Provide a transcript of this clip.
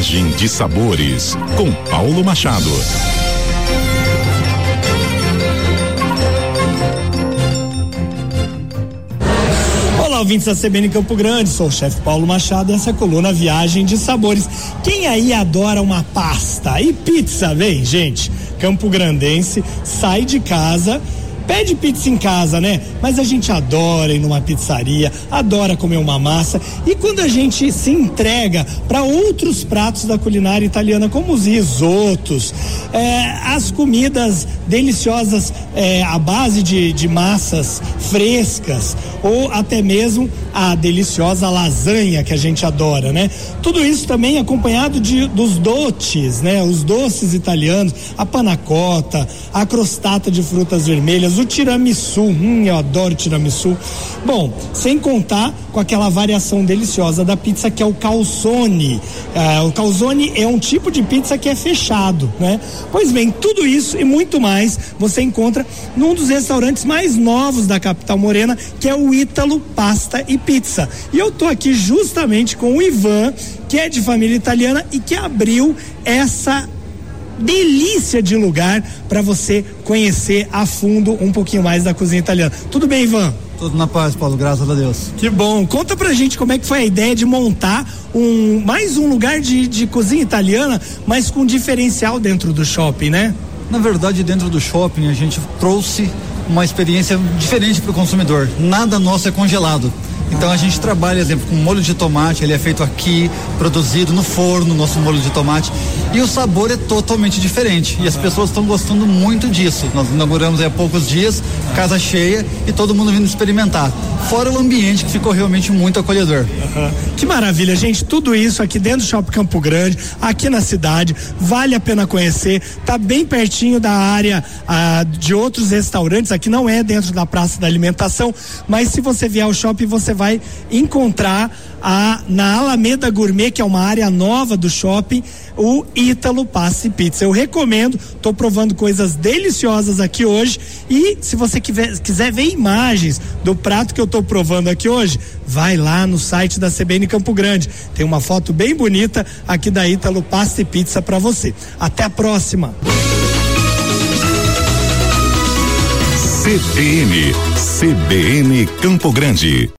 viagem de sabores com Paulo Machado. Olá, ouvintes da CBN Campo Grande, sou o chefe Paulo Machado e essa é a coluna Viagem de Sabores. Quem aí adora uma pasta e pizza, vem, gente? Campo Grandense sai de casa pede pizza em casa, né? Mas a gente adora ir numa pizzaria, adora comer uma massa. E quando a gente se entrega para outros pratos da culinária italiana, como os risotos, é, as comidas deliciosas é, à base de, de massas frescas, ou até mesmo a deliciosa lasanha que a gente adora, né? Tudo isso também acompanhado de, dos doces, né? Os doces italianos, a panacota, a crostata de frutas vermelhas, o tiramisu, hum, eu adoro tiramisu. Bom, sem contar com aquela variação deliciosa da pizza que é o calzone. É, o calzone é um tipo de pizza que é fechado, né? Pois bem, tudo isso e muito mais você encontra num dos restaurantes mais novos da capital morena, que é o Ítalo Pasta e Pizza. E eu tô aqui justamente com o Ivan, que é de família italiana e que abriu essa delícia de lugar para você conhecer a fundo um pouquinho mais da cozinha italiana. Tudo bem, Ivan? Tudo na paz, Paulo, graças a Deus. Que bom. Conta pra gente como é que foi a ideia de montar um mais um lugar de, de cozinha italiana, mas com diferencial dentro do shopping, né? Na verdade, dentro do shopping a gente trouxe uma experiência diferente para o consumidor. Nada nosso é congelado. Então a gente trabalha, exemplo, com molho de tomate, ele é feito aqui, produzido no forno, nosso molho de tomate. E o sabor é totalmente diferente. E as pessoas estão gostando muito disso. Nós inauguramos há poucos dias, casa cheia e todo mundo vindo experimentar. Fora o ambiente que ficou realmente muito acolhedor. Uhum. Que maravilha, gente. Tudo isso aqui dentro do Shopping Campo Grande, aqui na cidade. Vale a pena conhecer. Tá bem pertinho da área ah, de outros restaurantes. Aqui não é dentro da Praça da Alimentação, mas se você vier ao shopping, você vai encontrar a, na Alameda Gourmet, que é uma área nova do shopping, o Ítalo Passe Pizza. Eu recomendo, estou provando coisas deliciosas aqui hoje e se você quiser, quiser ver imagens do prato que eu estou provando aqui hoje, vai lá no site da CBN Campo Grande. Tem uma foto bem bonita aqui da Ítalo Passe Pizza para você. Até a próxima. CBN, CBN Campo Grande.